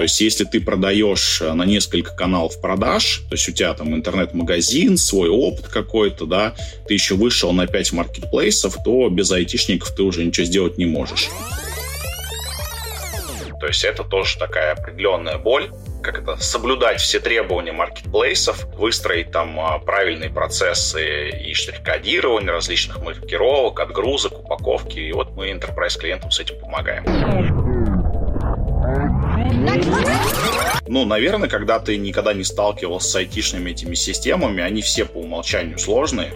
То есть, если ты продаешь э, на несколько каналов продаж, то есть у тебя там интернет-магазин, свой опыт какой-то, да, ты еще вышел на 5 маркетплейсов, то без айтишников ты уже ничего сделать не можешь. То есть это тоже такая определенная боль, как это, соблюдать все требования маркетплейсов, выстроить там а, правильные процессы и штрих-кодирования различных маркировок, отгрузок, упаковки. И вот мы enterprise клиентам с этим помогаем. Ну, наверное, когда ты никогда не сталкивался с айтишными этими системами, они все по умолчанию сложные.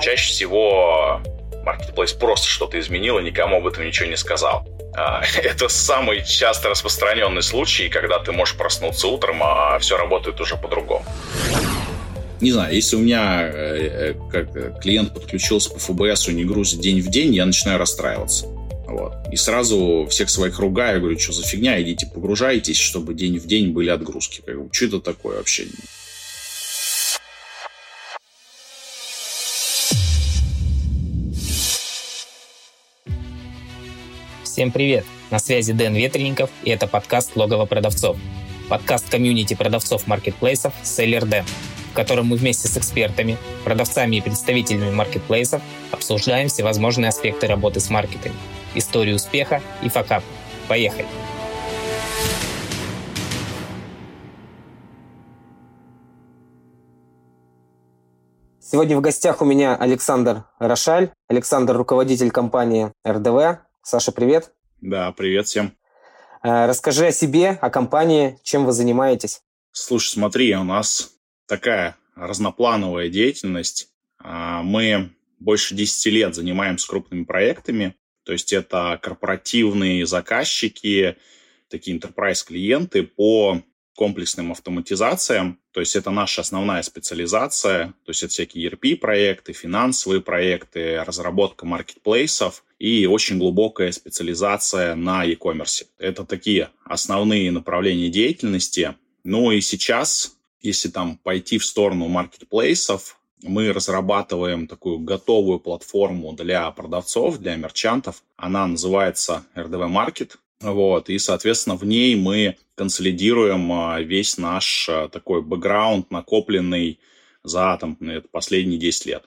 Чаще всего Marketplace просто что-то изменил и никому об этом ничего не сказал. А, это самый часто распространенный случай, когда ты можешь проснуться утром, а все работает уже по-другому. Не знаю, если у меня э, э, как клиент подключился по ФБС, не грузит день в день, я начинаю расстраиваться. Вот. И сразу всех своих ругаю, говорю, что за фигня, идите погружайтесь, чтобы день в день были отгрузки. Как что это такое вообще? Всем привет! На связи Дэн Ветренников, и это подкаст «Логово продавцов». Подкаст комьюнити продавцов маркетплейсов «Селлер Дэн», котором мы вместе с экспертами, продавцами и представителями маркетплейсов обсуждаем всевозможные аспекты работы с маркетами, историю успеха и факап. Поехали! Сегодня в гостях у меня Александр Рошаль. Александр – руководитель компании РДВ, Саша, привет. Да, привет всем. Э, расскажи о себе, о компании, чем вы занимаетесь. Слушай, смотри, у нас такая разноплановая деятельность. А, мы больше 10 лет занимаемся крупными проектами, то есть это корпоративные заказчики, такие enterprise клиенты по комплексным автоматизациям. То есть это наша основная специализация. То есть это всякие ERP-проекты, финансовые проекты, разработка маркетплейсов и очень глубокая специализация на e-commerce. Это такие основные направления деятельности. Ну и сейчас, если там пойти в сторону маркетплейсов, мы разрабатываем такую готовую платформу для продавцов, для мерчантов. Она называется RDV Market. Вот, и, соответственно, в ней мы консолидируем а, весь наш а, такой бэкграунд, накопленный за там, последние 10 лет.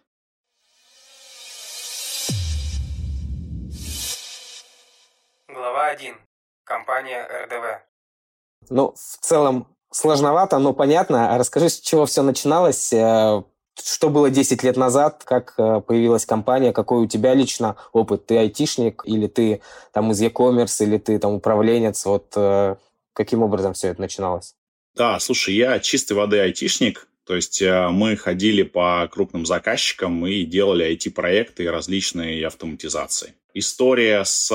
Глава 1. Компания РДВ. Ну, в целом сложновато, но понятно. А расскажи, с чего все начиналось, э, что было 10 лет назад, как э, появилась компания, какой у тебя лично опыт? Ты айтишник или ты там из e-commerce, или ты там управленец? Вот э, каким образом все это начиналось? Да, слушай, я чистой воды айтишник, то есть мы ходили по крупным заказчикам и делали IT-проекты и различные автоматизации. История с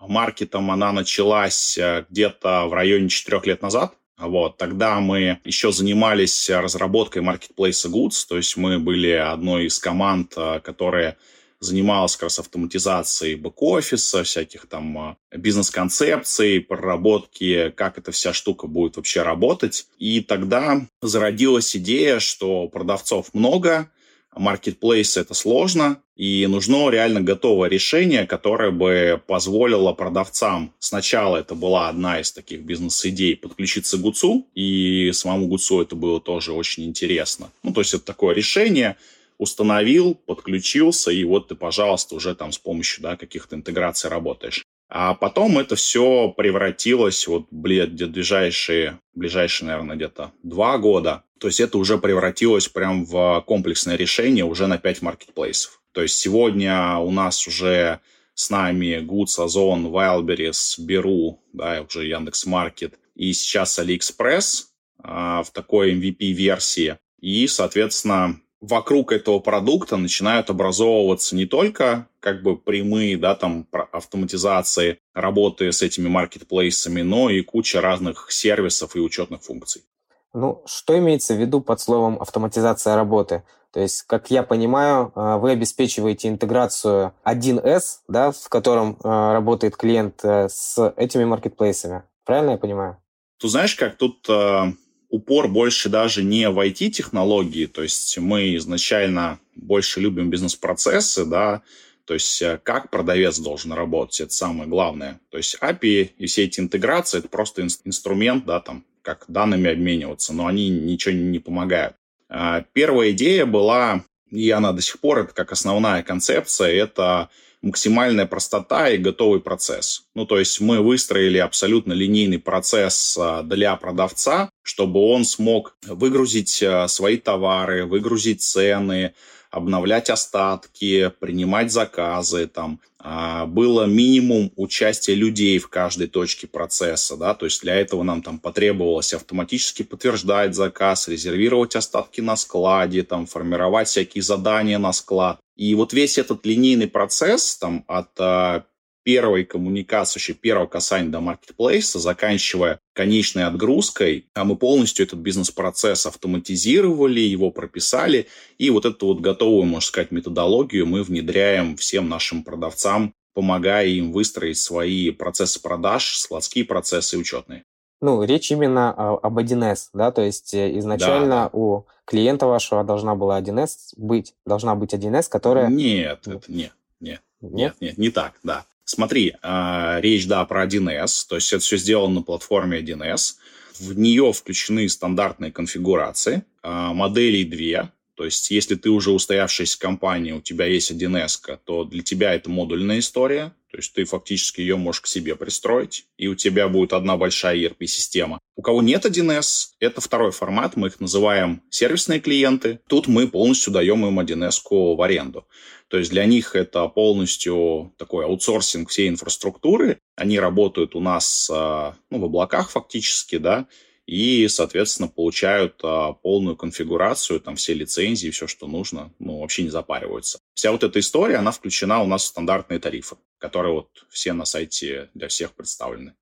маркетом, она началась где-то в районе 4 лет назад. Вот, тогда мы еще занимались разработкой маркетплейса Goods, то есть мы были одной из команд, э, которая занималась как раз автоматизацией бэк-офиса, всяких там э, бизнес-концепций, проработки, как эта вся штука будет вообще работать. И тогда зародилась идея, что продавцов много, маркетплейс это сложно, и нужно реально готовое решение, которое бы позволило продавцам, сначала это была одна из таких бизнес-идей, подключиться к ГУЦу, и самому ГУЦу это было тоже очень интересно. Ну, то есть это такое решение, установил, подключился, и вот ты, пожалуйста, уже там с помощью да, каких-то интеграций работаешь. А потом это все превратилось вот ближайшие, ближайшие, наверное, где-то два года. То есть это уже превратилось прям в комплексное решение уже на пять маркетплейсов. То есть сегодня у нас уже с нами Goods, Озон, Wildberries, Беру, да, уже Яндекс.Маркет, и сейчас AliExpress а, в такой MVP-версии. И, соответственно, вокруг этого продукта начинают образовываться не только как бы прямые, да, там, автоматизации работы с этими маркетплейсами, но и куча разных сервисов и учетных функций. Ну, что имеется в виду под словом автоматизация работы? То есть, как я понимаю, а, вы обеспечиваете интеграцию 1С, да, в котором а, работает клиент э, с этими маркетплейсами. Правильно я понимаю? Ты знаешь, как тут э, упор больше даже не в IT-технологии, то есть мы изначально больше любим бизнес-процессы, да, То есть э, как продавец должен работать, это самое главное. То есть API и все эти интеграции, это просто инструмент, да, там, как данными обмениваться, но они ничего не помогают. А, первая идея была, и она до сих пор, это как основная концепция, это максимальная простота и готовый процесс. Ну, то есть мы выстроили абсолютно линейный процесс а, для продавца, чтобы он смог выгрузить а, свои товары, выгрузить цены, обновлять остатки, принимать заказы, там, а, было минимум участия людей в каждой точке процесса, да, то есть для этого нам там потребовалось автоматически подтверждать заказ, резервировать остатки на складе, там, формировать всякие задания на склад. И вот весь этот линейный процесс там от а, первой коммуникации, вообще первого касания до маркетплейса, заканчивая конечной отгрузкой, а мы полностью этот бизнес-процесс автоматизировали, его прописали, и вот эту вот готовую, можно сказать, методологию мы внедряем всем нашим продавцам, помогая им выстроить свои процессы продаж, складские процессы учетные. Ну, речь именно об 1С, да, то есть э, изначально да. у клиента вашего должна была 1С быть, должна быть 1С, которая... Нет, это нет, нет, нет, нет, не так, да. Смотри, а, речь, да, про 1С, то есть это все сделано на платформе 1С. В нее включены стандартные конфигурации, а, моделей две, то есть, если ты уже устоявшаяся компания, у тебя есть 1С, то для тебя это модульная история. То есть, ты фактически ее можешь к себе пристроить, и у тебя будет одна большая ERP-система. У кого нет 1С, это второй формат, мы их называем сервисные клиенты. Тут мы полностью даем им 1С в аренду. То есть для них это полностью такой аутсорсинг всей инфраструктуры. Они работают у нас а, ну, в облаках фактически, да, и, соответственно, получают а, полную конфигурацию, там все лицензии, все, что нужно, ну, вообще не запариваются. Вся вот эта история, она включена у нас в стандартные тарифы, которые вот все на сайте для всех представлены.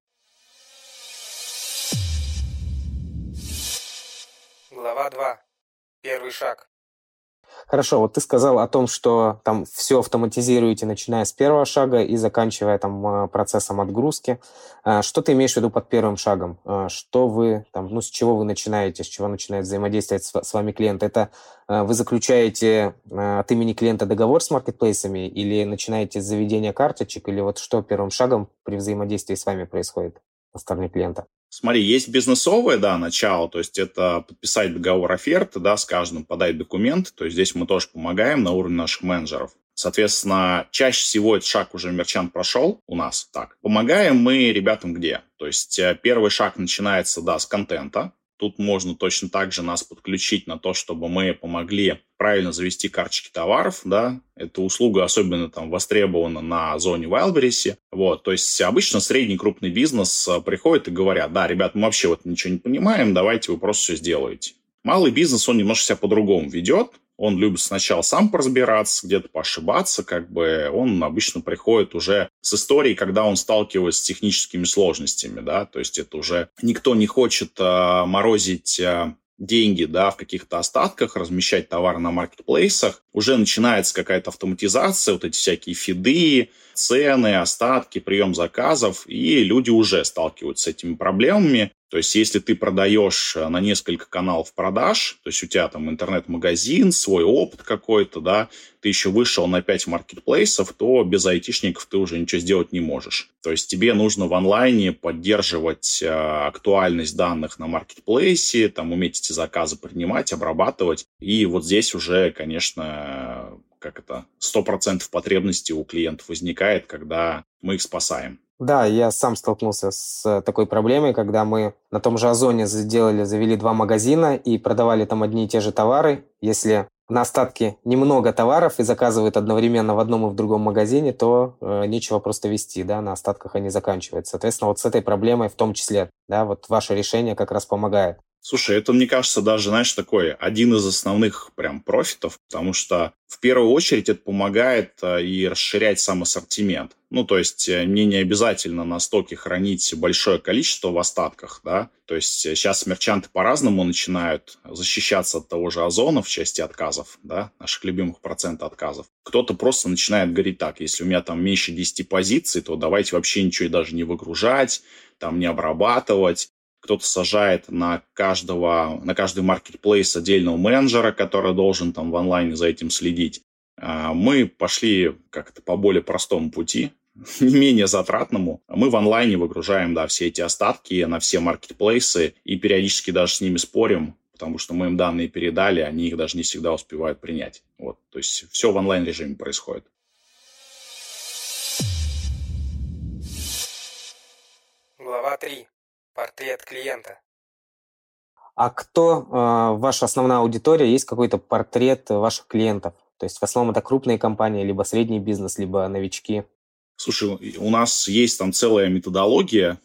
Глава 2. Первый шаг. Хорошо, вот ты сказал о том, что там все автоматизируете, начиная с первого шага и заканчивая там а, процессом отгрузки. А, что ты имеешь в виду под первым шагом? А, что вы там, ну, с чего вы начинаете, с чего начинает взаимодействовать с, вами клиент? Это вы заключаете от имени клиента договор с маркетплейсами или начинаете с заведения карточек, или вот что первым шагом при взаимодействии с вами происходит на стороне клиента? Смотри, есть бизнесовое, да, начало, то есть это подписать договор оферты, да, с каждым подать документ, то есть здесь мы тоже помогаем на уровне наших менеджеров. Соответственно, чаще всего этот шаг уже мерчант прошел у нас так. Помогаем мы ребятам где? То есть э, первый шаг начинается, да, с контента, Тут можно точно так же нас подключить на то, чтобы мы помогли правильно завести карточки товаров, да, эта услуга особенно там востребована на зоне Wildberries, вот, то есть обычно средний крупный бизнес э, приходит и говорят, да, ребят, мы вообще вот ничего не понимаем, давайте вы просто все сделаете. Малый бизнес, он немножко себя по-другому ведет, он любит сначала сам поразбираться, где-то поошибаться, как бы он обычно приходит уже с историей, когда он сталкивается с техническими сложностями, да, то есть это уже никто не хочет э, морозить э, деньги, да, в каких-то остатках, размещать товары на маркетплейсах, уже начинается какая-то автоматизация, вот эти всякие фиды, цены, остатки, прием заказов, и люди уже сталкиваются с этими проблемами. То есть, если ты продаешь э, на несколько каналов продаж, то есть у тебя там интернет-магазин, свой опыт какой-то, да, ты еще вышел на 5 маркетплейсов, то без айтишников ты уже ничего сделать не можешь. То есть тебе нужно в онлайне поддерживать э, актуальность данных на маркетплейсе, там уметь эти заказы принимать, обрабатывать. И вот здесь уже, конечно, как это, 100% потребности у клиентов возникает, когда мы их спасаем. Да, я сам столкнулся с такой проблемой, когда мы на том же Озоне сделали, завели два магазина и продавали там одни и те же товары. Если на остатке немного товаров и заказывают одновременно в одном и в другом магазине, то э, нечего просто вести, да, на остатках они заканчиваются. Соответственно, вот с этой проблемой в том числе, да, вот ваше решение как раз помогает. Слушай, это, мне кажется, даже, знаешь, такой один из основных прям профитов, потому что в первую очередь это помогает э, и расширять сам ассортимент. Ну, то есть э, мне не обязательно на стоке хранить большое количество в остатках, да. То есть сейчас э, мерчанты по-разному начинают защищаться от того же озона в части отказов, да, наших любимых процента отказов. Кто-то просто начинает говорить так, если у меня там меньше 10 позиций, то давайте вообще ничего и даже не выгружать, там не обрабатывать кто-то сажает на каждого, на каждый маркетплейс отдельного менеджера, который должен там в онлайне за этим следить. А, мы пошли как-то по более простому пути, не менее затратному. Мы в онлайне выгружаем, да, все эти остатки на все маркетплейсы и периодически даже с ними спорим, потому что мы им данные передали, они их даже не всегда успевают принять. Вот, то есть все в онлайн-режиме происходит. Глава 3. Портрет клиента. А кто э, ваша основная аудитория? Есть какой-то портрет ваших клиентов? То есть в основном это крупные компании, либо средний бизнес, либо новички. Слушай, у нас есть там целая методология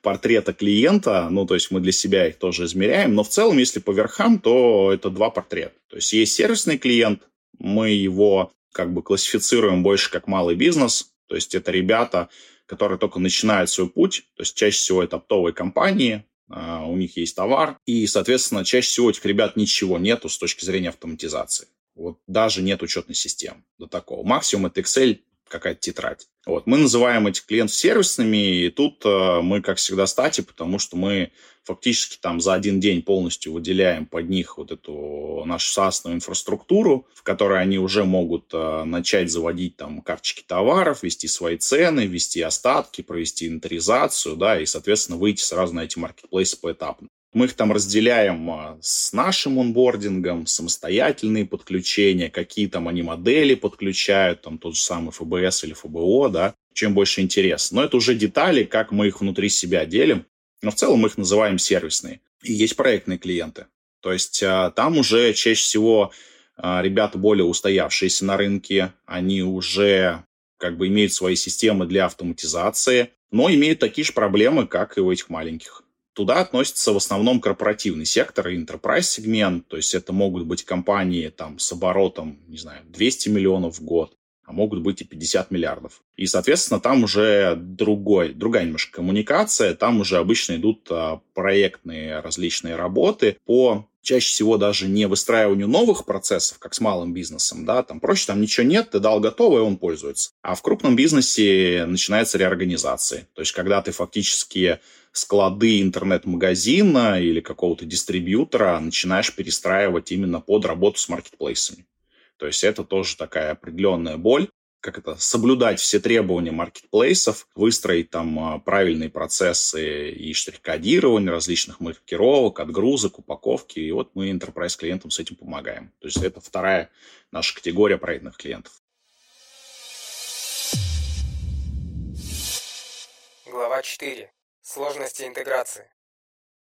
портрета клиента, ну, то есть мы для себя их тоже измеряем, но в целом, если по верхам, то это два портрета. То есть есть сервисный клиент, мы его как бы классифицируем больше как малый бизнес, то есть это ребята, которые только начинают свой путь, то есть чаще всего это оптовые компании, а, у них есть товар, и, соответственно, чаще всего этих ребят ничего нету с точки зрения автоматизации. Вот даже нет учетной системы до такого. Максимум это Excel, какая-то тетрадь. Вот. Мы называем этих клиентов сервисными, и тут э, мы, как всегда, стати, потому что мы фактически там за один день полностью выделяем под них вот эту нашу SaaS инфраструктуру, в которой они уже могут э, начать заводить там карточки товаров, вести свои цены, вести остатки, провести инвентаризацию, да, и, соответственно, выйти сразу на эти маркетплейсы поэтапно. Мы их там разделяем а, с нашим онбордингом, самостоятельные подключения, какие там они модели подключают, там тот же самый ФБС или ФБО, да, чем больше интерес. Но это уже детали, как мы их внутри себя делим. Но в целом мы их называем сервисные. И есть проектные клиенты. То есть а, там уже чаще всего а, ребята более устоявшиеся на рынке, они уже как бы имеют свои системы для автоматизации, но имеют такие же проблемы, как и у этих маленьких. Туда относится в основном корпоративный сектор и enterprise сегмент, то есть это могут быть компании там с оборотом, не знаю, 200 миллионов в год, а могут быть и 50 миллиардов. И, соответственно, там уже другой, другая немножко коммуникация, там уже обычно идут а, проектные различные работы по чаще всего даже не выстраиванию новых процессов, как с малым бизнесом, да, там проще, там ничего нет, ты дал готово, и он пользуется. А в крупном бизнесе начинается реорганизация. То есть, когда ты фактически склады интернет-магазина или какого-то дистрибьютора начинаешь перестраивать именно под работу с маркетплейсами. То есть это тоже такая определенная боль, как это, соблюдать все требования маркетплейсов, выстроить там а, правильные процессы и штрих-кодирования различных маркировок, отгрузок, упаковки. И вот мы enterprise клиентам с этим помогаем. То есть это вторая наша категория проектных клиентов. Глава 4. Сложности интеграции.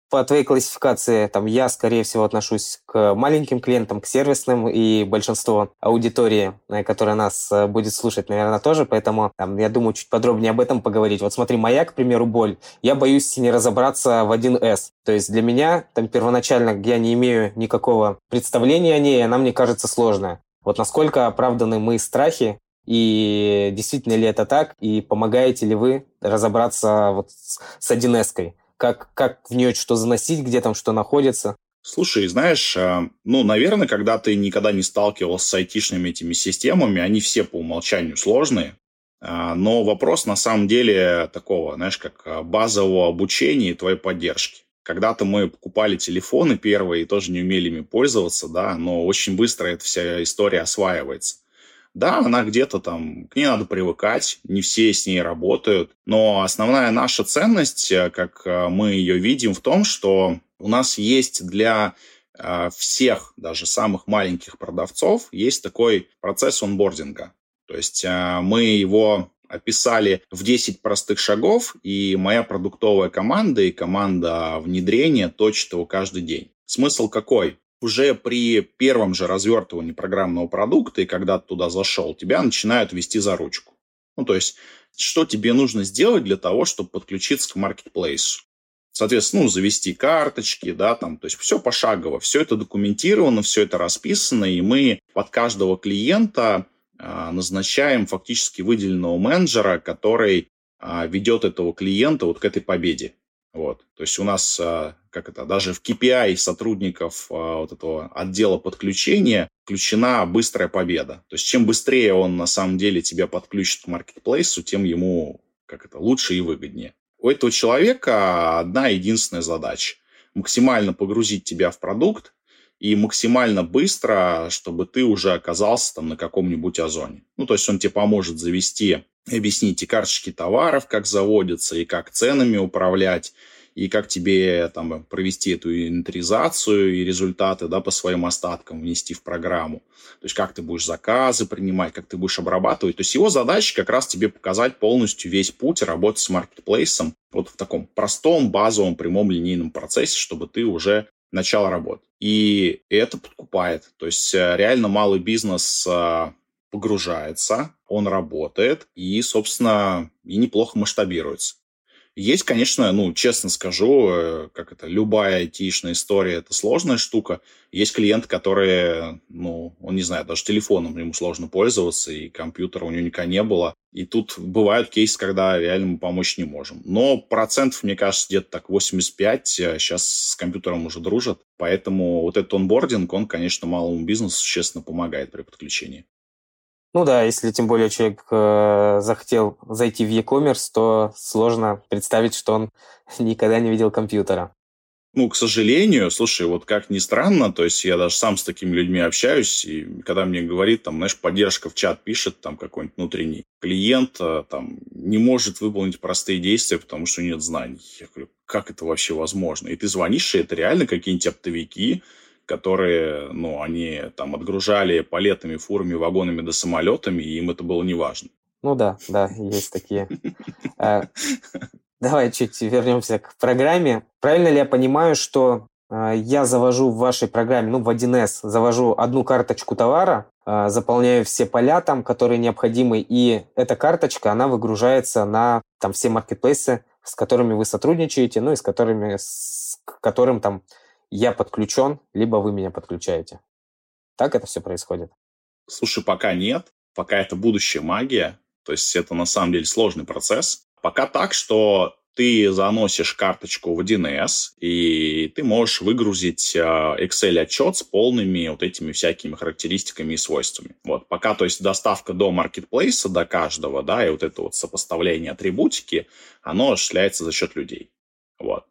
По твоей классификации, там, я, скорее всего, отношусь к маленьким клиентам, к сервисным, и большинство аудитории, э, которая нас э, будет слушать, наверное, тоже, поэтому там, я думаю, чуть подробнее об этом поговорить. Вот смотри, моя, к примеру, боль, я боюсь не разобраться в 1С. То есть для меня, там, первоначально я не имею никакого представления о ней, она мне кажется сложная. Вот насколько оправданы мои страхи и действительно ли это так? И помогаете ли вы разобраться вот с 1С? Как, как в нее что заносить, где там что находится? Слушай, знаешь, а, ну, наверное, когда ты никогда не сталкивался с айтишными этими системами, они все по умолчанию сложные, а, но вопрос на самом деле такого, знаешь, как а, базового обучения и твоей поддержки. Когда-то мы покупали телефоны первые и тоже не умели ими пользоваться, да, но очень быстро эта вся история осваивается. Да, она где-то там, к ней надо привыкать, не все с ней работают, но основная наша ценность, э, как э, мы ее видим, в том, что у нас есть для э, всех, даже самых маленьких продавцов, есть такой процесс онбординга. То есть мы его описали в 10 простых шагов, и моя продуктовая команда и команда внедрения точит его каждый день. Смысл какой? Уже при первом же развертывании программного продукта, и когда ты туда зашел, тебя начинают вести за ручку. Ну, то есть, что тебе нужно сделать для того, чтобы подключиться к маркетплейсу? Соответственно, ну, завести карточки, да, там, то есть все пошагово, все это документировано, все это расписано, и мы под каждого клиента а, назначаем фактически выделенного менеджера, который а, ведет этого клиента вот к этой победе. Вот. То есть у нас, а, как это, даже в KPI сотрудников а, вот этого отдела подключения включена быстрая победа. То есть чем быстрее он на самом деле тебя подключит к маркетплейсу, тем ему как это, лучше и выгоднее. У этого человека одна единственная задача – максимально погрузить тебя в продукт, и максимально быстро, чтобы ты уже оказался там на каком-нибудь озоне. Ну, то есть он тебе поможет завести, объяснить и карточки товаров, как заводятся, и как ценами управлять, и как тебе там провести эту инвентаризацию и результаты да, по своим остаткам внести в программу. То есть как ты будешь заказы принимать, как ты будешь обрабатывать. То есть его задача как раз тебе показать полностью весь путь работы с маркетплейсом вот в таком простом, базовом, прямом линейном процессе, чтобы ты уже начал работать. И это подкупает. То есть э, реально малый бизнес э, погружается, он работает и, собственно, и неплохо масштабируется. Есть, конечно, ну, честно скажу, э, как это, любая айтишная история – это сложная штука. Есть клиенты, которые, ну, он не знает, даже телефоном ему сложно пользоваться, и компьютера у него никогда не было. И тут бывают кейсы, когда реально мы помочь не можем. Но процентов, мне кажется, где-то так 85 сейчас э, с компьютером уже дружат. Поэтому вот этот онбординг, он, конечно, малому бизнесу существенно помогает при подключении. Ну да, если тем более человек э, захотел зайти в e-commerce, то сложно представить, что он никогда не видел компьютера. Ну, к сожалению, слушай, вот как ни странно, то есть я даже сам с такими людьми общаюсь, и когда мне говорит, там, знаешь, поддержка в чат пишет, там, какой-нибудь внутренний клиент, э, там, не может выполнить простые действия, потому что нет знаний. Я говорю, как это вообще возможно? И ты звонишь, и это реально какие-нибудь оптовики, которые, ну, они там отгружали палетами, фурами, вагонами до самолетами, и им это было не важно. Ну да, да, есть такие. А, давай чуть вернемся к программе. Правильно ли я понимаю, что а, я завожу в вашей программе, ну, в 1С, завожу одну карточку товара, а, заполняю все поля там, которые необходимы, и эта карточка, она выгружается на там все маркетплейсы, с которыми вы сотрудничаете, ну, и с которыми, с которым там я подключен, либо вы меня подключаете. Так это все происходит? Слушай, пока нет. Пока это будущая магия. То есть это на самом деле сложный процесс. Пока так, что ты заносишь карточку в 1С, и ты можешь выгрузить а, Excel-отчет с полными вот этими всякими характеристиками и свойствами. Вот, пока, то есть, доставка до маркетплейса, до каждого, да, и вот это вот сопоставление атрибутики, оно осуществляется за счет людей. Вот.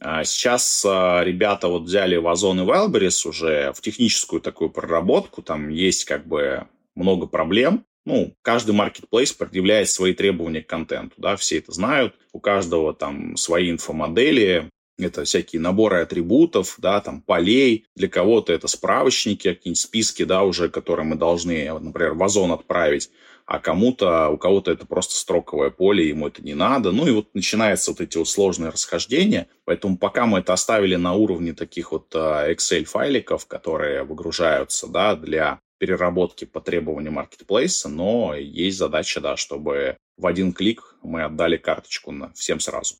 А сейчас а, ребята вот взяли Вазон и Wildberries уже в техническую такую проработку. Там есть как бы много проблем. Ну, каждый маркетплейс предъявляет свои требования к контенту, да, все это знают. У каждого там свои инфомодели, это всякие наборы атрибутов, да, там полей. Для кого-то это справочники, какие-нибудь списки, да, уже, которые мы должны, например, в Озон отправить а кому-то, у кого-то это просто строковое поле, ему это не надо. Ну и вот начинаются вот эти вот сложные расхождения. Поэтому пока мы это оставили на уровне таких вот а, Excel-файликов, которые выгружаются, да, для переработки по требованию маркетплейса, но есть задача, да, чтобы в один клик мы отдали карточку на всем сразу.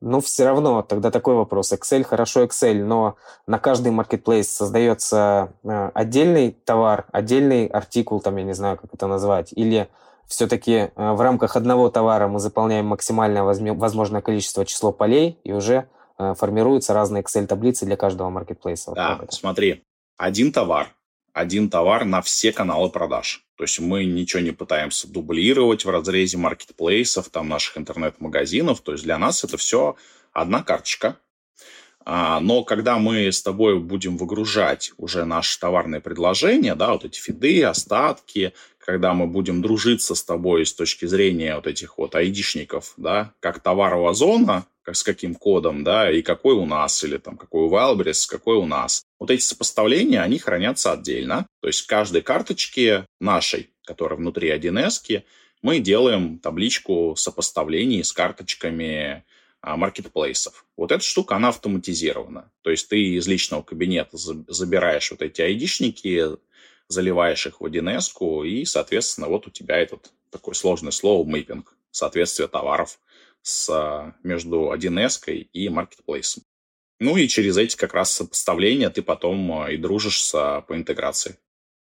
Ну, все равно, тогда такой вопрос. Excel, хорошо Excel, но на каждый маркетплейс создается э, отдельный товар, отдельный артикул, там, я не знаю, как это назвать, или все-таки э, в рамках одного товара мы заполняем максимальное возможное количество число полей, и уже э, формируются разные Excel-таблицы для каждого маркетплейса. Да, смотри, один товар, один товар на все каналы продаж. То есть мы ничего не пытаемся дублировать в разрезе маркетплейсов, там наших интернет-магазинов. То есть для нас это все одна карточка. А, но когда мы с тобой будем выгружать уже наши товарные предложения, да, вот эти фиды, остатки, когда мы будем дружиться с тобой с точки зрения вот этих вот айдишников, да, как товарового зона, с каким кодом, да, и какой у нас, или там какой у Wildberries, какой у нас. Вот эти сопоставления, они хранятся отдельно. То есть каждой карточке нашей, которая внутри 1С, мы делаем табличку сопоставлений с карточками а, маркетплейсов. Вот эта штука, она автоматизирована. То есть ты из личного кабинета забираешь вот эти айдишники, заливаешь их в 1С, и, соответственно, вот у тебя этот такое сложное слово мейпинг, соответствие товаров с, а, между 1С и маркетплейсом. Ну и через эти как раз сопоставления ты потом а, и дружишь с, а, по интеграции.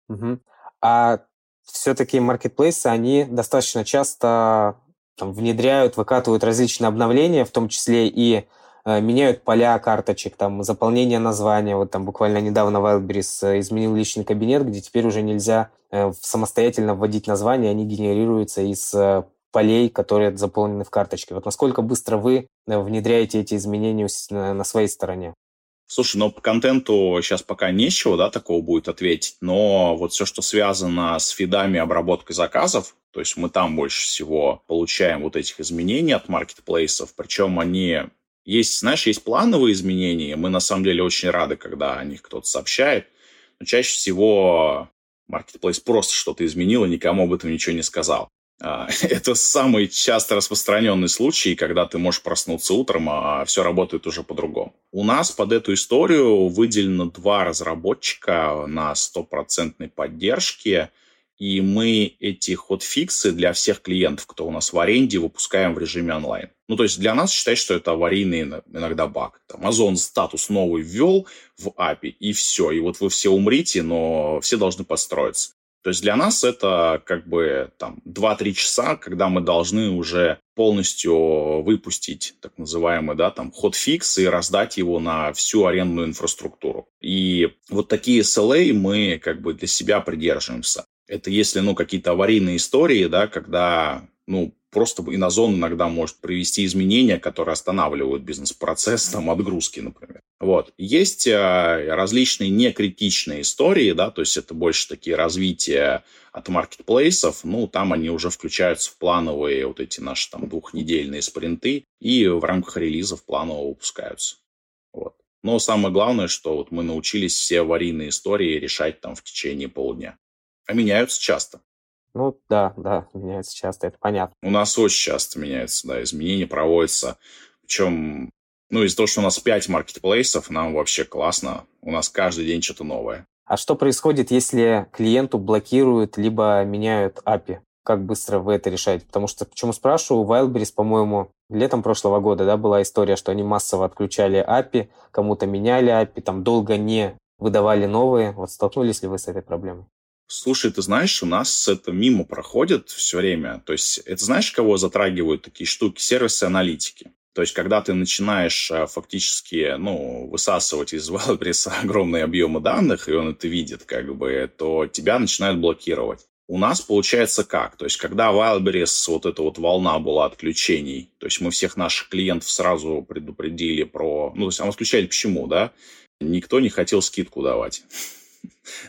Угу. А все-таки маркетплейсы, они достаточно часто там, внедряют, выкатывают различные обновления, в том числе и э, меняют поля карточек, там, заполнение названия. Вот там буквально недавно Wildberries э, изменил личный кабинет, где теперь уже нельзя э, самостоятельно вводить названия, они генерируются из э, полей, которые заполнены в карточке. Вот насколько быстро вы э, внедряете эти изменения на своей стороне? Слушай, ну по контенту сейчас пока нечего, да, такого будет ответить, но вот все, что связано с фидами обработкой заказов, то есть мы там больше всего получаем вот этих изменений от маркетплейсов, причем они есть, знаешь, есть плановые изменения, мы на самом деле очень рады, когда о них кто-то сообщает, но чаще всего маркетплейс просто что-то изменил и никому об этом ничего не сказал. А, это самый часто распространенный случай, когда ты можешь проснуться утром, а все работает уже по-другому. У нас под эту историю выделено два разработчика на стопроцентной поддержке, и мы эти хотфиксы для всех клиентов, кто у нас в аренде, выпускаем в режиме онлайн. Ну, то есть для нас считай, что это аварийный иногда баг. Amazon статус новый ввел в API, и все. И вот вы все умрите, но все должны построиться. То есть для нас это как бы там 2-3 часа, когда мы должны уже полностью выпустить так называемый, да, там, ход-фикс и раздать его на всю арендную инфраструктуру. И вот такие SLA мы как бы для себя придерживаемся. Это если, ну, какие-то аварийные истории, да, когда, ну, просто Инозон иногда может привести изменения, которые останавливают бизнес-процесс, там, отгрузки, например. Вот. Есть э, различные некритичные истории, да, то есть это больше такие развития от маркетплейсов, ну, там они уже включаются в плановые вот эти наши там двухнедельные спринты и в рамках релизов планово выпускаются. Вот. Но самое главное, что вот мы научились все аварийные истории решать там в течение полудня. А меняются часто. Ну да, да, меняется часто, это понятно. У нас очень часто меняется, да, изменения проводятся. Причем, ну, из-за того, что у нас 5 маркетплейсов, нам вообще классно. У нас каждый день что-то новое. А что происходит, если клиенту блокируют либо меняют API? Как быстро вы это решаете? Потому что, почему спрашиваю, у Wildberries, по-моему, летом прошлого года да, была история, что они массово отключали API, кому-то меняли API, там долго не выдавали новые. Вот столкнулись ли вы с этой проблемой? Слушай, ты знаешь, у нас это мимо проходит все время. То есть это знаешь, кого затрагивают такие штуки? Сервисы аналитики. То есть, когда ты начинаешь э, фактически ну, высасывать из Wildberries огромные объемы данных, и он это видит, как бы, то тебя начинают блокировать. У нас получается как? То есть, когда Wildberries, вот эта вот волна была отключений, то есть мы всех наших клиентов сразу предупредили про... Ну, то есть, а мы отключали почему, да? Никто не хотел скидку давать.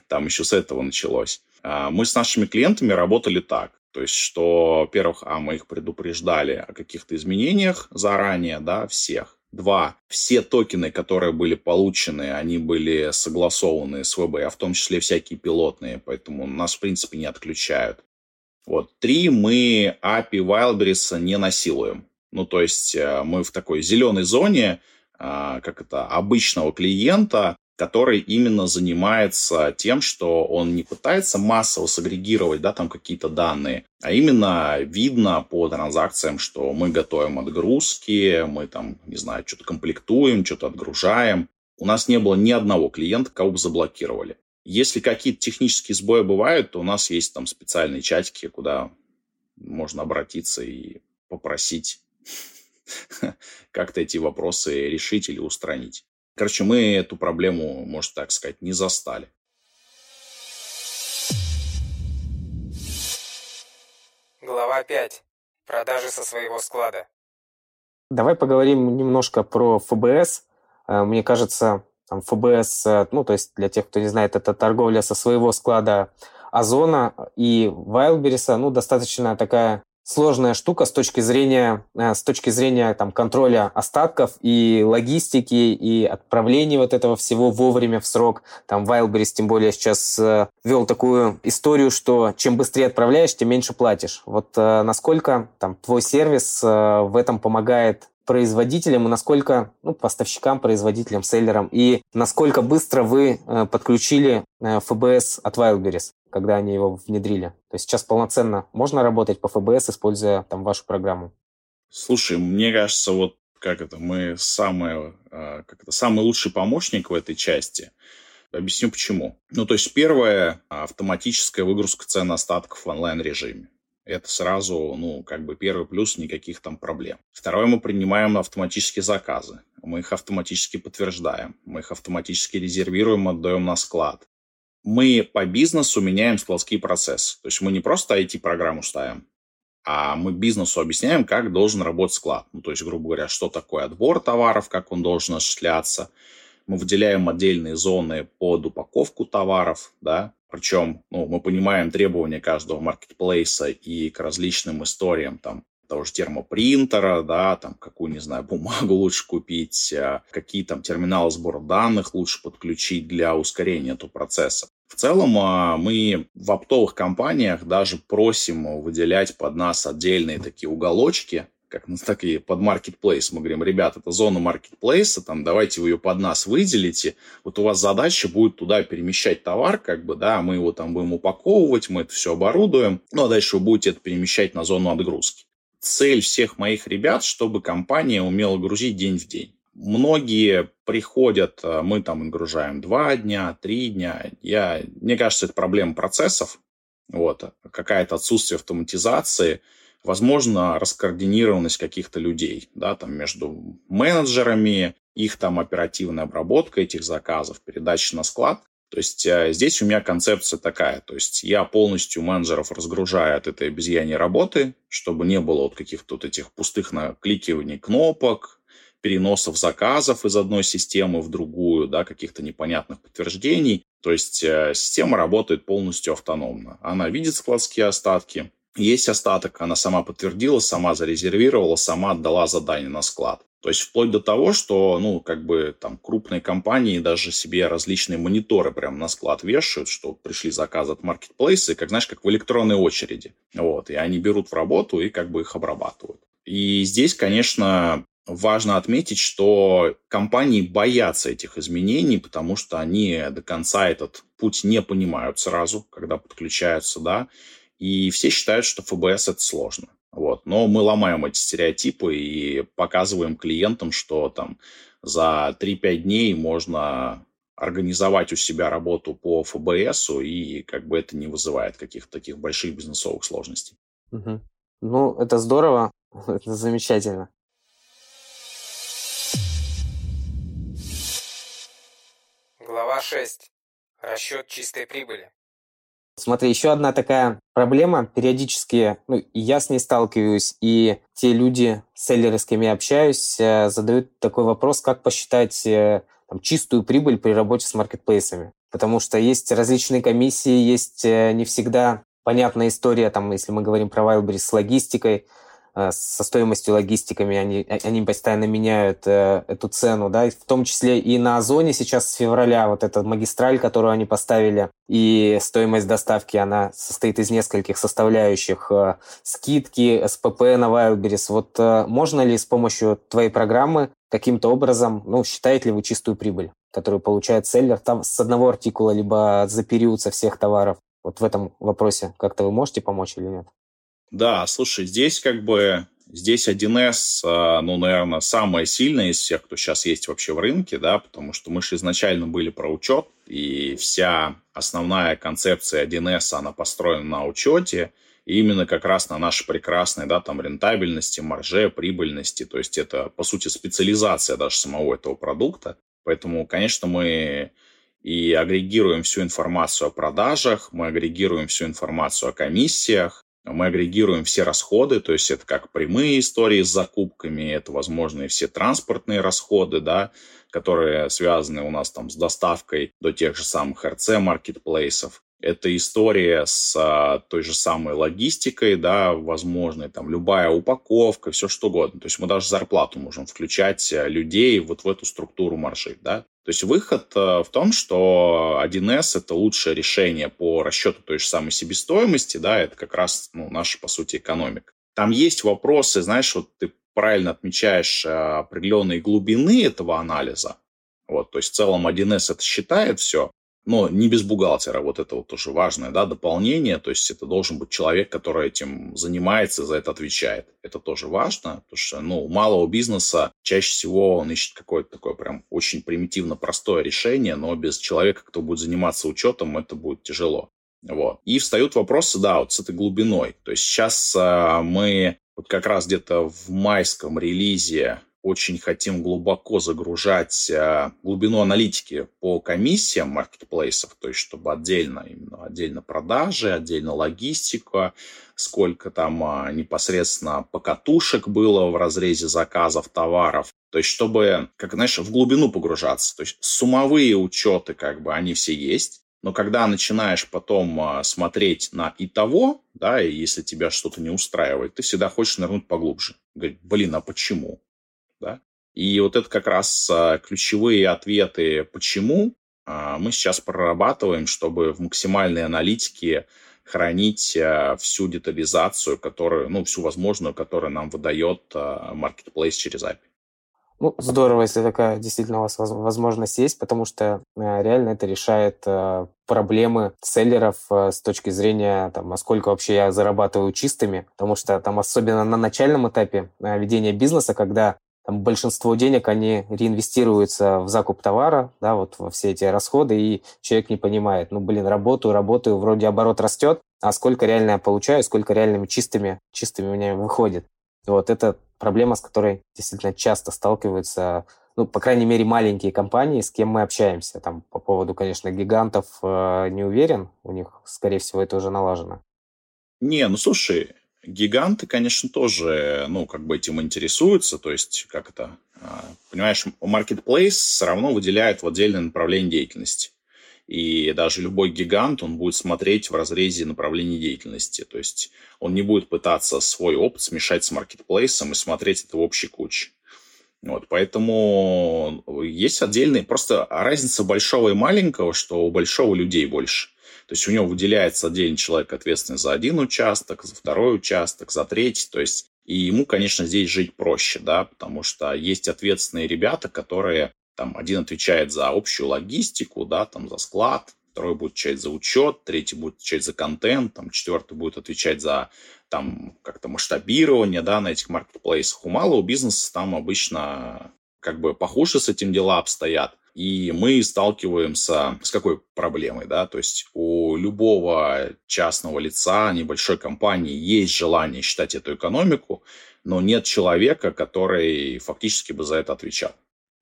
Там еще с этого началось. А, мы с нашими клиентами работали так. То есть, что, во-первых, а мы их предупреждали о каких-то изменениях заранее, да, всех. Два, все токены, которые были получены, они были согласованы с ВБ, а в том числе всякие пилотные, поэтому нас, в принципе, не отключают. Вот. Три, мы API Wildberries не насилуем. Ну, то есть э, мы в такой зеленой зоне, а, как это, обычного клиента, который именно занимается тем, что он не пытается массово сагрегировать да, там какие-то данные, а именно видно по транзакциям, что мы готовим отгрузки, мы там, не знаю, что-то комплектуем, что-то отгружаем. У нас не было ни одного клиента, кого бы заблокировали. Если какие-то технические сбои бывают, то у нас есть там специальные чатики, куда можно обратиться и попросить как-то эти вопросы решить или устранить. Короче, мы эту проблему, можно так сказать, не застали. Глава 5. Продажи со своего склада. Давай поговорим немножко про ФБС. Э, мне кажется, там ФБС, э, ну, то есть для тех, кто не знает, это торговля со своего склада Озона и Вайлбериса, ну, достаточно такая сложная штука с точки зрения, э, с точки зрения там, контроля остатков и логистики, и отправления вот этого всего вовремя в срок. Там Wildberries тем более сейчас э, вел такую историю, что чем быстрее отправляешь, тем меньше платишь. Вот э, насколько там твой сервис в этом помогает производителям и насколько, ну, поставщикам, производителям, селлерам, и насколько быстро вы подключили ФБС от Wildberries, когда они его внедрили. То есть сейчас полноценно можно работать по ФБС, используя там вашу программу? Слушай, мне кажется, вот как это, мы самый, э, как это, самый лучший помощник в этой части. Объясню почему. Ну, то есть первое, автоматическая выгрузка цен остатков в онлайн-режиме. Это сразу, ну, как бы первый плюс, никаких там проблем. Второе, мы принимаем автоматические заказы. Мы их автоматически подтверждаем. Мы их автоматически резервируем, отдаем на склад. Мы по бизнесу меняем складские процессы. То есть мы не просто IT-программу ставим, а мы бизнесу объясняем, как должен работать склад. Ну, то есть, грубо говоря, что такое отбор товаров, как он должен осуществляться, Мы выделяем отдельные зоны под упаковку товаров, да, причем ну, мы понимаем требования каждого маркетплейса и к различным историям, там, того же термопринтера, да, там, какую, не знаю, бумагу лучше купить, а, какие там терминалы сбора данных лучше подключить для ускорения этого процесса. В целом а, мы в оптовых компаниях даже просим выделять под нас отдельные такие уголочки, как ну, такие под маркетплейс. Мы говорим, ребят, это зона маркетплейса, там, давайте вы ее под нас выделите. Вот у вас задача будет туда перемещать товар, как бы, да, мы его там будем упаковывать, мы это все оборудуем, ну, а дальше вы будете это перемещать на зону отгрузки. Цель всех моих ребят, чтобы компания умела грузить день в день. Многие приходят, э, мы там нагружаем два дня, три дня. Я, мне кажется, это проблема процессов. Вот, какая-то отсутствие автоматизации, возможно, раскоординированность каких-то людей, да, там между менеджерами, их там оперативная обработка этих заказов, передача на склад. То есть э, здесь у меня концепция такая, то есть я полностью менеджеров разгружаю от этой обезьяньей работы, чтобы не было вот каких-то вот этих пустых накликиваний кнопок, переносов заказов из одной системы в другую, да, каких-то непонятных подтверждений. То есть э, система работает полностью автономно. Она видит складские остатки, есть остаток, она сама подтвердила, сама зарезервировала, сама отдала задание на склад. То есть вплоть до того, что, ну, как бы там крупные компании даже себе различные мониторы прямо на склад вешают, что пришли заказы от маркетплейса, как, знаешь, как в электронной очереди. Вот, и они берут в работу и как бы их обрабатывают. И здесь, конечно, важно отметить, что компании боятся этих изменений, потому что они до конца этот путь не понимают сразу, когда подключаются, да, и все считают, что ФБС это сложно. Вот. Но мы ломаем эти стереотипы и показываем клиентам, что там за 3-5 дней можно организовать у себя работу по ФБС, и как бы это не вызывает каких-то таких больших бизнесовых сложностей. Угу. Ну, это здорово, это замечательно. Глава 6. Расчет чистой прибыли. Смотри, еще одна такая проблема, периодически, ну, я с ней сталкиваюсь, и те люди, селлеры, с кем я общаюсь, э, задают такой вопрос, как посчитать э, там, чистую прибыль при работе с маркетплейсами. Потому что есть различные комиссии, есть э, не всегда понятная история, там, если мы говорим про Wildberries с логистикой, со стоимостью логистиками, они, они постоянно меняют э, эту цену, да, в том числе и на Озоне сейчас с февраля вот эта магистраль, которую они поставили, и стоимость доставки, она состоит из нескольких составляющих, э, скидки, СПП на Wildberries. Вот можно ли с помощью твоей программы каким-то образом, ну, считаете ли вы чистую прибыль, которую получает селлер там с одного артикула, либо за период со всех товаров? Вот в этом вопросе как-то вы можете помочь или нет? Да, слушай, здесь как бы Здесь 1С, а, ну, наверное, самая сильная из всех, кто сейчас есть вообще в рынке, да, потому что мы же изначально были про учет, и вся основная концепция 1С, она построена на учете, и именно как раз на нашей прекрасной, да, там, рентабельности, марже, прибыльности, то есть это, по сути, специализация даже самого этого продукта. Поэтому, конечно, мы и агрегируем всю информацию о продажах, мы агрегируем всю информацию о комиссиях, мы агрегируем все расходы, то есть это как прямые истории с закупками, это, возможно, и все транспортные расходы, да, которые связаны у нас там с доставкой до тех же самых РЦ-маркетплейсов. Это история с а, той же самой логистикой, да, возможно, там любая упаковка, все что угодно. То есть мы даже зарплату можем включать э, людей вот в эту структуру маржи, да. То есть выход э, в том, что 1С – это лучшее решение по расчету той же самой себестоимости, да, это как раз ну, наша, по сути, экономика. Там есть вопросы, знаешь, вот ты правильно отмечаешь э, определенные глубины этого анализа. Вот, то есть в целом 1С это считает все, но не без бухгалтера. Вот это вот тоже важное да, дополнение. То есть это должен быть человек, который этим занимается, за это отвечает. Это тоже важно, потому что ну, у малого бизнеса чаще всего он ищет какое-то такое прям очень примитивно простое решение, но без человека, кто будет заниматься учетом, это будет тяжело. Вот. И встают вопросы, да, вот с этой глубиной. То есть сейчас а, мы вот как раз где-то в майском релизе очень хотим глубоко загружать э, глубину аналитики по комиссиям маркетплейсов, то есть чтобы отдельно, именно отдельно продажи, отдельно логистика, сколько там а, непосредственно покатушек было в разрезе заказов товаров, То есть, чтобы, как знаешь, в глубину погружаться. То есть, суммовые учеты, как бы, они все есть. Но когда начинаешь потом а, смотреть на и того, да, и если тебя что-то не устраивает, ты всегда хочешь нырнуть поглубже. Говорить, блин, а почему? Да? И вот это как раз а, ключевые ответы «почему» а, мы сейчас прорабатываем, чтобы в максимальной аналитике хранить всю детализацию, которую, ну, всю возможную, которую нам выдает Marketplace через API. Ну, здорово, если такая действительно у вас возможность есть, потому что реально это решает проблемы селлеров с точки зрения, там, а сколько вообще я зарабатываю чистыми, потому что там особенно на начальном этапе ведения бизнеса, когда там большинство денег, они реинвестируются в закуп товара, да, вот во все эти расходы, и человек не понимает, ну, блин, работаю, работаю, вроде оборот растет, а сколько реально я получаю, сколько реальными чистыми, чистыми у меня выходит. Вот это проблема, с которой действительно часто сталкиваются, ну, по крайней мере, маленькие компании, с кем мы общаемся. Там по поводу, конечно, гигантов э, не уверен, у них, скорее всего, это уже налажено. Не, ну слушай, гиганты, конечно, тоже, ну, как бы этим интересуются, то есть, как это, а, понимаешь, marketplace все равно выделяет в отдельное направление деятельности. И даже любой гигант, он будет смотреть в разрезе направлений деятельности. То есть он не будет пытаться свой опыт смешать с маркетплейсом и смотреть это в общей куче. Вот, поэтому есть отдельные, просто разница большого и маленького, что у большого людей больше. То есть у него выделяется отдельный человек ответственный за один участок, за второй участок, за третий. То есть и ему, конечно, здесь жить проще, да, потому что есть ответственные ребята, которые там один отвечает за общую логистику, да, там за склад, второй будет отвечать за учет, третий будет отвечать за контент, там четвертый будет отвечать за там как-то масштабирование, да, на этих маркетплейсах. У малого бизнеса там обычно как бы похуже с этим дела обстоят. И мы сталкиваемся с какой проблемой, да, то есть у любого частного лица, небольшой компании есть желание считать эту экономику, но нет человека, который фактически бы за это отвечал.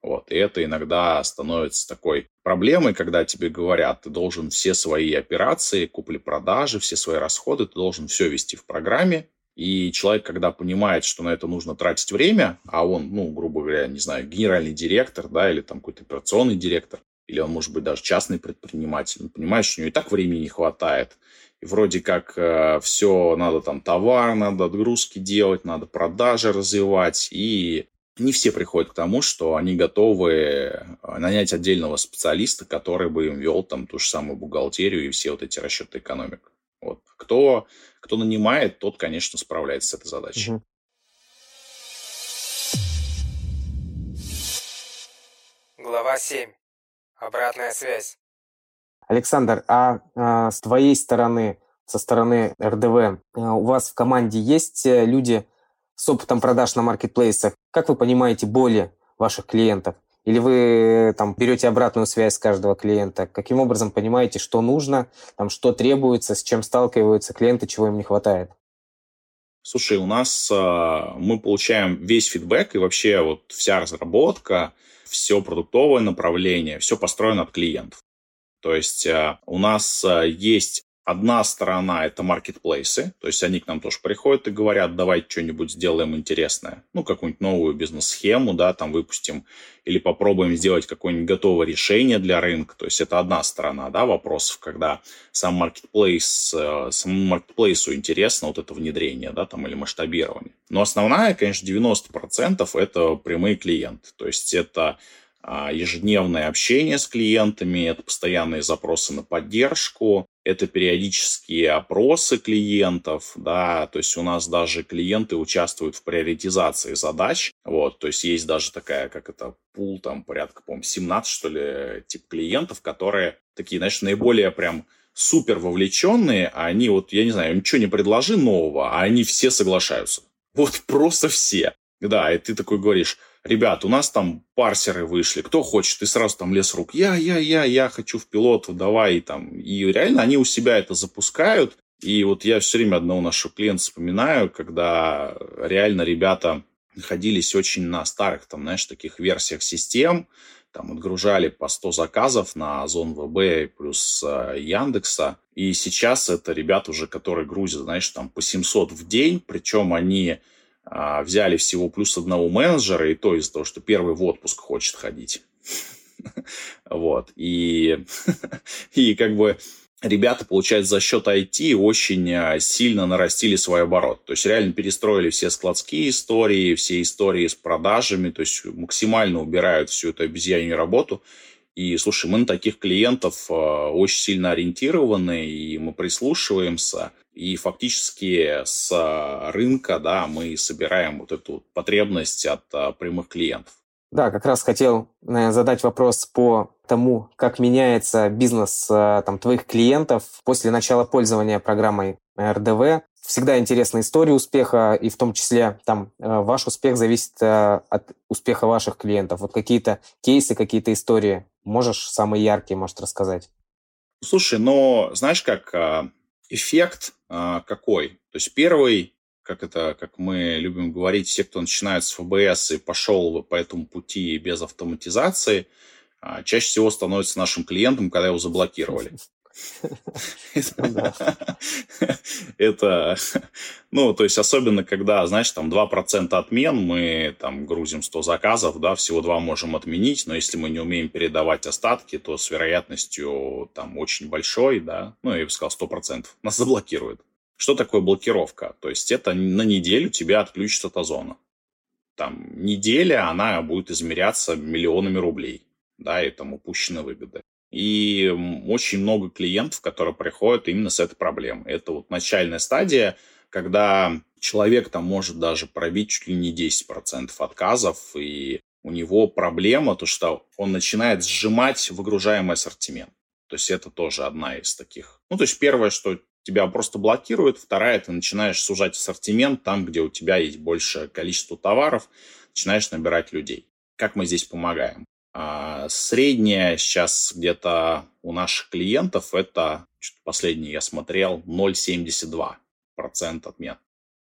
Вот. И это иногда становится такой проблемой, когда тебе говорят, ты должен все свои операции, купли-продажи, все свои расходы, ты должен все вести в программе. И человек, когда понимает, что на это нужно тратить время, а он, ну, грубо говоря, не знаю, генеральный директор, да, или там какой-то операционный директор, или он, может быть, даже частный предприниматель, он понимает, что у него и так времени не хватает. И вроде как э, все, надо там товар, надо отгрузки делать, надо продажи развивать. И не все приходят к тому, что они готовы э, нанять отдельного специалиста, который бы им вел там ту же самую бухгалтерию и все вот эти расчеты экономик. Вот. Кто, кто нанимает, тот, конечно, справляется с этой задачей. Угу. Глава 7. Обратная связь. Александр, а, а с твоей стороны, со стороны РДВ, а, у вас в команде есть э, люди, с опытом продаж на маркетплейсах, как вы понимаете боли ваших клиентов? Или вы там берете обратную связь с каждого клиента? Каким образом понимаете, что нужно, там, что требуется, с чем сталкиваются клиенты, чего им не хватает? Слушай, у нас э, мы получаем весь фидбэк и вообще вот вся разработка, все продуктовое направление, все построено от клиентов. То есть э, у нас э, есть Одна сторона – это маркетплейсы, то есть они к нам тоже приходят и говорят, давайте что-нибудь сделаем интересное, ну, какую-нибудь новую бизнес-схему, да, там выпустим, или попробуем сделать какое-нибудь готовое решение для рынка, то есть это одна сторона, да, вопросов, когда сам маркетплейс, э, самому маркетплейсу интересно вот это внедрение, да, там, или масштабирование. Но основная, конечно, 90% это прямые клиенты, то есть это ежедневное общение с клиентами, это постоянные запросы на поддержку, это периодические опросы клиентов, да, то есть у нас даже клиенты участвуют в приоритизации задач, вот, то есть есть даже такая, как это, пул, там, порядка, по-моему, 17, что ли, тип клиентов, которые такие, знаешь, наиболее прям супер вовлеченные, а они вот, я не знаю, ничего не предложи нового, а они все соглашаются. Вот просто все. Да, и ты такой говоришь, ребят, у нас там парсеры вышли, кто хочет, и сразу там лес рук, я, я, я, я хочу в пилоту, давай, там. И реально они у себя это запускают, и вот я все время одного нашего клиента вспоминаю, когда реально ребята находились очень на старых, там, знаешь, таких версиях систем, там отгружали по 100 заказов на Озон ВБ плюс э, Яндекса. И сейчас это ребята уже, которые грузят, знаешь, там по 700 в день, причем они взяли всего плюс одного менеджера, и то из-за того, что первый в отпуск хочет ходить. Вот. И, и как бы ребята, получается, за счет IT очень а, сильно нарастили свой оборот. То есть реально перестроили все складские истории, все истории с продажами, то есть максимально убирают всю эту обезьянью работу. И, слушай, мы на таких клиентов э, очень сильно ориентированы, и мы прислушиваемся, и фактически с рынка, да, мы собираем вот эту потребность от э, прямых клиентов. Да, как раз хотел наверное, задать вопрос по тому, как меняется бизнес э, там, твоих клиентов после начала пользования программой РДВ. Всегда интересна история успеха, и в том числе там э, ваш успех зависит э, от успеха ваших клиентов. Вот какие-то кейсы, какие-то истории можешь самые яркие, может, рассказать? Слушай, ну, знаешь, как эффект какой? То есть первый как это, как мы любим говорить, все, кто начинает с ФБС и пошел по этому пути без автоматизации, а, чаще всего становится нашим клиентом, когда его заблокировали. Это, ну, то есть особенно, когда, знаешь, там 2% отмен, мы там грузим 100 заказов, да, всего 2 можем отменить, но если мы не умеем передавать остатки, то с вероятностью там очень большой, да, ну, я бы сказал 100%, нас заблокируют. Что такое блокировка? То есть это на неделю тебя отключит от озона. Там неделя, она будет измеряться миллионами рублей, да, и там упущены выгоды. И очень много клиентов, которые приходят именно с этой проблемой. Это вот начальная стадия, когда человек там может даже пробить чуть ли не 10% отказов, и у него проблема, то что он начинает сжимать выгружаемый ассортимент. То есть это тоже одна из таких. Ну, то есть первое, что тебя просто блокирует. Вторая, ты начинаешь сужать ассортимент там, где у тебя есть большее количество товаров, начинаешь набирать людей. Как мы здесь помогаем? А, средняя сейчас где-то у наших клиентов это, что-то последнее я смотрел, 0,72% отмен.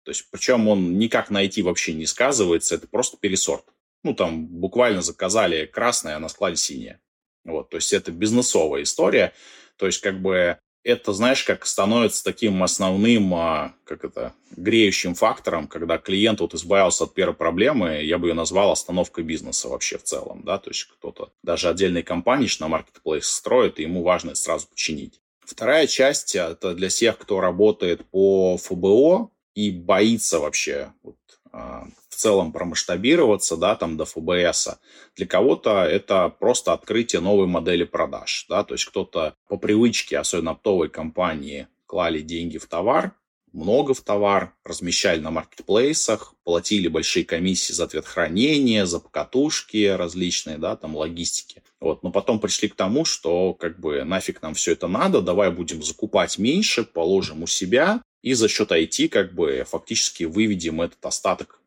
То есть, причем он никак найти вообще не сказывается, это просто пересорт. Ну, там буквально заказали красное, а на складе синее. Вот, то есть это бизнесовая история. То есть, как бы это, знаешь, как становится таким основным, а, как это, греющим фактором, когда клиент вот избавился от первой проблемы, я бы ее назвал остановкой бизнеса вообще в целом, да, то есть кто-то, даже отдельные компании на маркетплейс строит, и ему важно сразу починить. Вторая часть – это для тех, кто работает по ФБО и боится вообще вот, а, целом промасштабироваться, да, там до ФБС. Для кого-то это просто открытие новой модели продаж, да, то есть кто-то по привычке, особенно оптовой компании, клали деньги в товар, много в товар, размещали на маркетплейсах, платили большие комиссии за ответ хранения, за покатушки различные, да, там логистики. Вот. Но потом пришли к тому, что как бы нафиг нам все это надо, давай будем закупать меньше, положим у себя, и за счет IT как бы фактически выведем этот остаток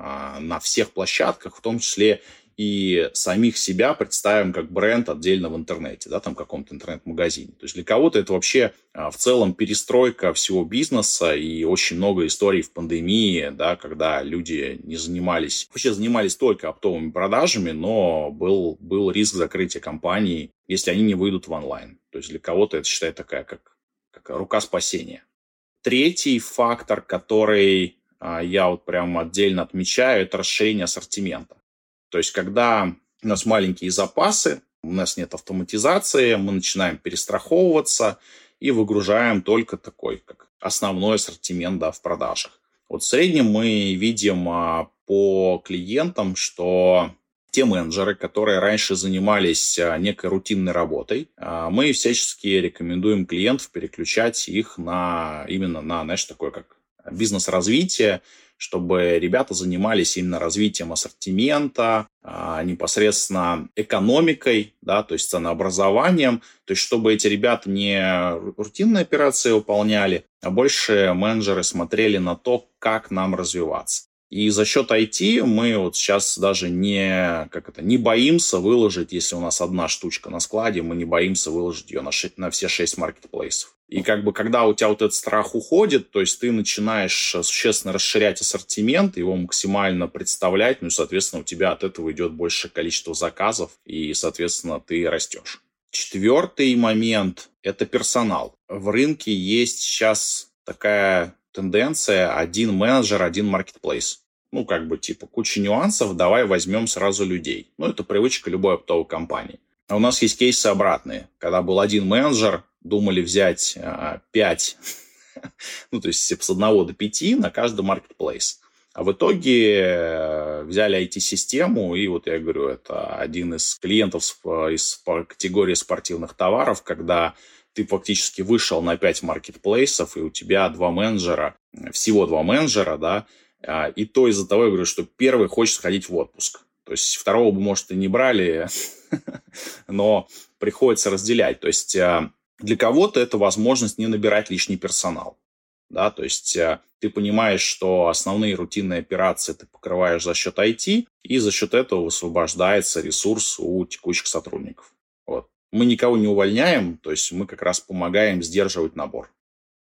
на всех площадках, в том числе и самих себя представим как бренд отдельно в интернете, да, там каком-то интернет-магазине. То есть для кого-то это вообще а, в целом перестройка всего бизнеса и очень много историй в пандемии, да, когда люди не занимались, вообще занимались только оптовыми продажами, но был, был риск закрытия компании, если они не выйдут в онлайн. То есть для кого-то это считает такая как, как рука спасения. Третий фактор, который а, я вот прям отдельно отмечаю, это расширение ассортимента. То есть, когда у нас маленькие запасы, у нас нет автоматизации, мы начинаем перестраховываться и выгружаем только такой, как основной ассортимент да, в продажах. Вот в среднем мы видим а, по клиентам, что те менеджеры, которые раньше занимались а, некой рутинной работой, мы всячески рекомендуем клиентов переключать их на именно на, знаешь, такое как бизнес-развития, чтобы ребята занимались именно развитием ассортимента, а, непосредственно экономикой, да, то есть ценообразованием, то есть чтобы эти ребята не рутинные операции выполняли, а больше менеджеры смотрели на то, как нам развиваться. И за счет IT мы вот сейчас даже не, как это, не боимся выложить, если у нас одна штучка на складе, мы не боимся выложить ее на, ше- на все шесть маркетплейсов. И как бы когда у тебя вот этот страх уходит, то есть ты начинаешь существенно расширять ассортимент, его максимально представлять, ну и, соответственно, у тебя от этого идет большее количество заказов, и, соответственно, ты растешь. Четвертый момент – это персонал. В рынке есть сейчас такая тенденция один менеджер, один маркетплейс. Ну, как бы, типа, куча нюансов, давай возьмем сразу людей. Ну, это привычка любой оптовой компании. А у нас есть кейсы обратные. Когда был один менеджер, думали взять а, 5, ну, то есть с одного до пяти на каждый маркетплейс. А в итоге э, взяли IT-систему, и вот я говорю, это один из клиентов из категории спортивных товаров, когда ты фактически вышел на 5 маркетплейсов, и у тебя два менеджера, всего два менеджера, да, а, и то из-за того, я говорю, что первый хочет сходить в отпуск. То есть второго бы, может, и не брали, но приходится разделять. То есть а, для кого-то это возможность не набирать лишний персонал. Да, то есть а, ты понимаешь, что основные рутинные операции ты покрываешь за счет IT, и за счет этого высвобождается ресурс у текущих сотрудников. Мы никого не увольняем, то есть мы как раз помогаем сдерживать набор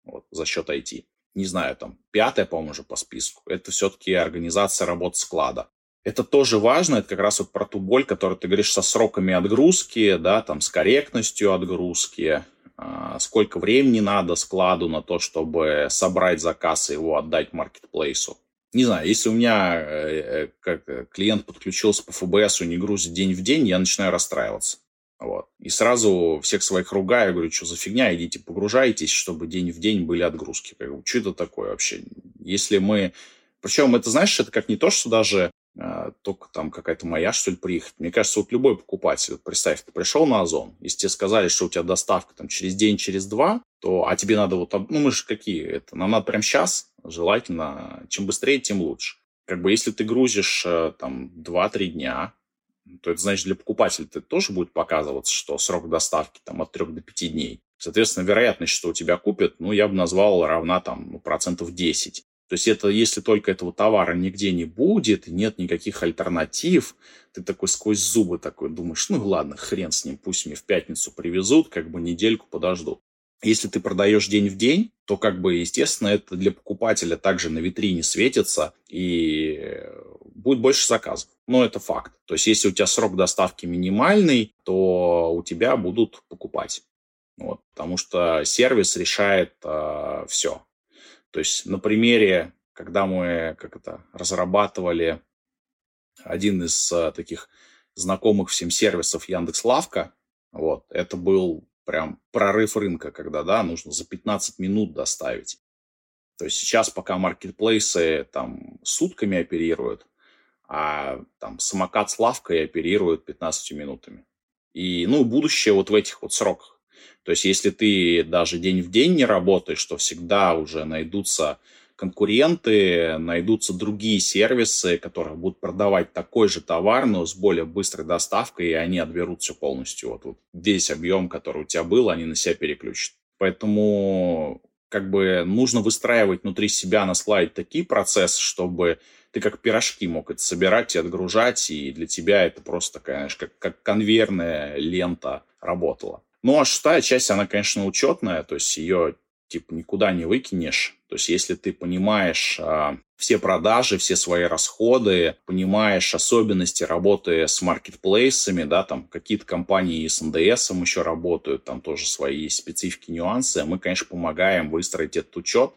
вот, за счет IT не знаю, там, пятое, по-моему, уже по списку, это все-таки организация работ склада. Это тоже важно, это как раз вот про ту боль, которую ты говоришь, со сроками отгрузки, да, там, с корректностью отгрузки, а, сколько времени надо складу на то, чтобы собрать заказ и его отдать маркетплейсу. Не знаю, если у меня э, э, как клиент подключился по ФБС, не грузит день в день, я начинаю расстраиваться. Вот. И сразу всех своих ругаю, говорю, что за фигня, идите погружайтесь, чтобы день в день были отгрузки. Как что это такое вообще? Если мы... Причем это, знаешь, это как не то, что даже э, только там какая-то моя, что ли, приехать. Мне кажется, вот любой покупатель, вот представь, ты пришел на Озон, если тебе сказали, что у тебя доставка там через день, через два, то, а тебе надо вот, ну мы же какие, это, нам надо прямо сейчас, желательно, чем быстрее, тем лучше. Как бы если ты грузишь э, там 2-3 дня, то это значит для покупателя это тоже будет показываться, что срок доставки там от 3 до 5 дней. Соответственно, вероятность, что у тебя купят, ну, я бы назвал равна там ну, процентов 10. То есть это если только этого товара нигде не будет, нет никаких альтернатив, ты такой сквозь зубы такой думаешь, ну ладно, хрен с ним, пусть мне в пятницу привезут, как бы недельку подожду. Если ты продаешь день в день, то как бы, естественно, это для покупателя также на витрине светится и будет больше заказов. Но это факт. То есть, если у тебя срок доставки минимальный, то у тебя будут покупать. Вот, потому что сервис решает э, все. То есть, на примере, когда мы как это, разрабатывали один из э, таких знакомых всем сервисов Яндекс Лавка, вот, это был прям прорыв рынка, когда, да, нужно за 15 минут доставить. То есть сейчас, пока маркетплейсы там сутками оперируют, а там самокат с лавкой оперирует 15 минутами. И, ну, будущее вот в этих вот сроках. То есть если ты даже день в день не работаешь, то всегда уже найдутся конкуренты, найдутся другие сервисы, которые будут продавать такой же товар, но с более быстрой доставкой, и они отберут все полностью. Вот, вот весь объем, который у тебя был, они на себя переключат. Поэтому как бы нужно выстраивать внутри себя на слайд такие процессы, чтобы ты как пирожки мог это собирать и отгружать, и для тебя это просто знаешь, как, как конвейерная лента работала. Ну, а шестая часть, она, конечно, учетная, то есть ее типа никуда не выкинешь. То есть если ты понимаешь а, все продажи, все свои расходы, понимаешь особенности работы с маркетплейсами, да, там какие-то компании с НДС еще работают, там тоже свои специфики, нюансы, мы, конечно, помогаем выстроить этот учет,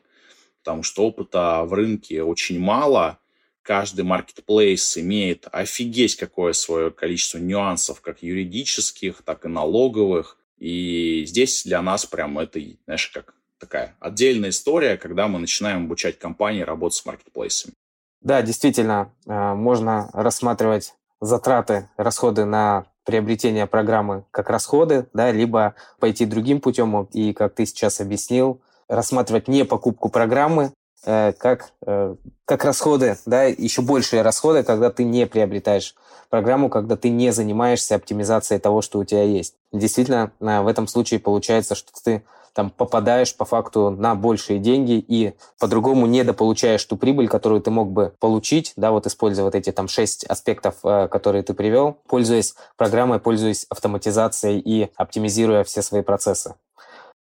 потому что опыта в рынке очень мало, каждый маркетплейс имеет офигеть какое свое количество нюансов, как юридических, так и налоговых. И здесь для нас прям это, знаешь, как такая отдельная история, когда мы начинаем обучать компании работать с маркетплейсами. Да, действительно, э, можно рассматривать затраты, расходы на приобретение программы как расходы, да, либо пойти другим путем и, как ты сейчас объяснил, рассматривать не покупку программы Э, как, э, как расходы, да, еще большие расходы, когда ты не приобретаешь программу, когда ты не занимаешься оптимизацией того, что у тебя есть. Действительно, в этом случае получается, что ты там попадаешь по факту на большие деньги и по-другому недополучаешь ту прибыль, которую ты мог бы получить, да, вот используя вот эти там шесть аспектов, э, которые ты привел, пользуясь программой, пользуясь автоматизацией и оптимизируя все свои процессы.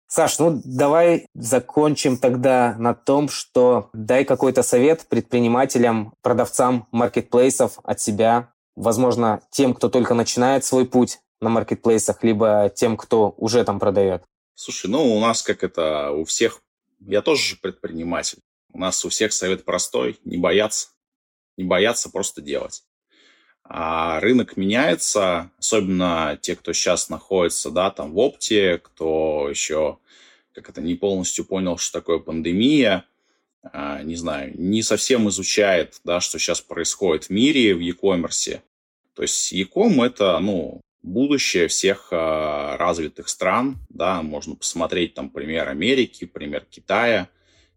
Саш, ну давай закончим тогда на том, что дай какой-то совет предпринимателям, продавцам маркетплейсов от себя, возможно, тем, кто только начинает свой путь на маркетплейсах, либо тем, кто уже там продает. Слушай, ну у нас как это, у всех, я тоже предприниматель. У нас у всех совет простой, не бояться. не бояться просто делать. А рынок меняется, особенно те, кто сейчас находится, да, там в опте, кто еще, как это, не полностью понял, что такое пандемия, а, не знаю, не совсем изучает, да, что сейчас происходит в мире, в e-commerce. То есть e-com это, ну, будущее всех а, развитых стран, да, можно посмотреть там пример Америки, пример Китая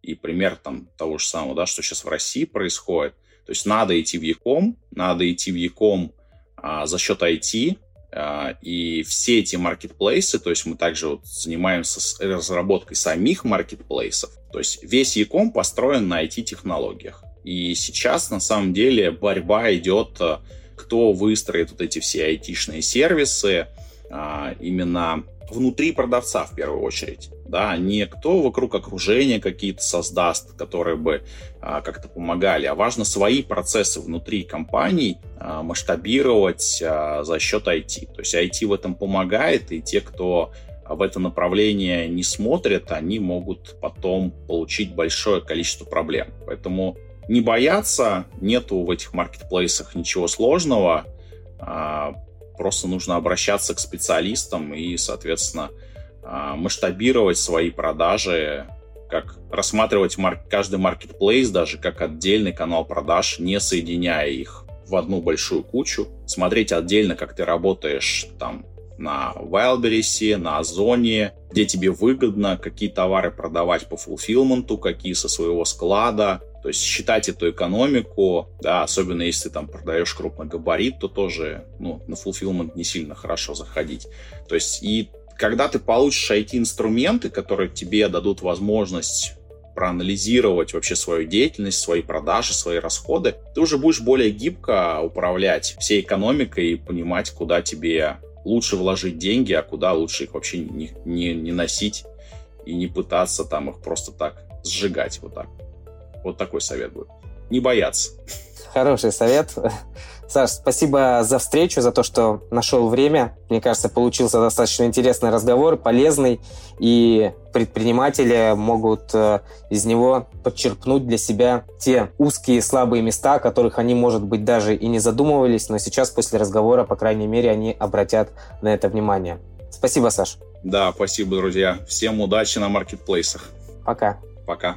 и пример там того же самого, да, что сейчас в России происходит – то есть надо идти в Яком, надо идти в Яком а, за счет IT, а, и все эти маркетплейсы, то есть мы также вот занимаемся с разработкой самих маркетплейсов, то есть весь Яком построен на IT-технологиях. И сейчас на самом деле борьба идет, кто выстроит вот эти все IT-шные сервисы, а, именно внутри продавца в первую очередь, да, не кто вокруг окружения какие-то создаст, которые бы а, как-то помогали, а важно свои процессы внутри компаний а, масштабировать а, за счет IT. То есть IT в этом помогает, и те, кто в это направление не смотрят, они могут потом получить большое количество проблем. Поэтому не бояться, нету в этих маркетплейсах ничего сложного, а, Просто нужно обращаться к специалистам и, соответственно, а, масштабировать свои продажи, как рассматривать марк каждый маркетплейс даже как отдельный канал продаж, не соединяя их в одну большую кучу, смотреть отдельно, как ты работаешь там на Wildberries, на Озоне, где тебе выгодно, какие товары продавать по фулфилменту, какие со своего склада, то есть считать эту экономику, да, особенно если ты там продаешь крупногабарит, то тоже ну, на fulfillment не сильно хорошо заходить. То есть и когда ты получишь IT-инструменты, которые тебе дадут возможность проанализировать вообще свою деятельность, свои продажи, свои расходы, ты уже будешь более гибко управлять всей экономикой и понимать, куда тебе лучше вложить деньги, а куда лучше их вообще не, не, не носить и не пытаться там их просто так сжигать вот так. Вот такой совет будет. Не бояться. Хороший совет. Саш, спасибо за встречу, за то, что нашел время. Мне кажется, получился достаточно интересный разговор, полезный, и предприниматели могут э, из него подчерпнуть для себя те узкие слабые места, о которых они, может быть, даже и не задумывались, но сейчас после разговора, по крайней мере, они обратят на это внимание. Спасибо, Саш. Да, спасибо, друзья. Всем удачи на маркетплейсах. Пока. Пока.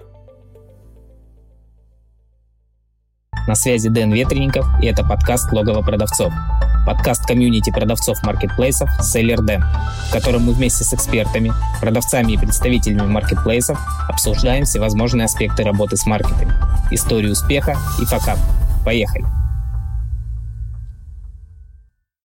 На связи Дэн Ветренников, и это подкаст «Логово продавцов». Подкаст комьюнити продавцов маркетплейсов «Селлер Дэн», в котором мы вместе с экспертами, продавцами и представителями маркетплейсов обсуждаем всевозможные аспекты работы с маркетами, историю успеха и факап. Поехали!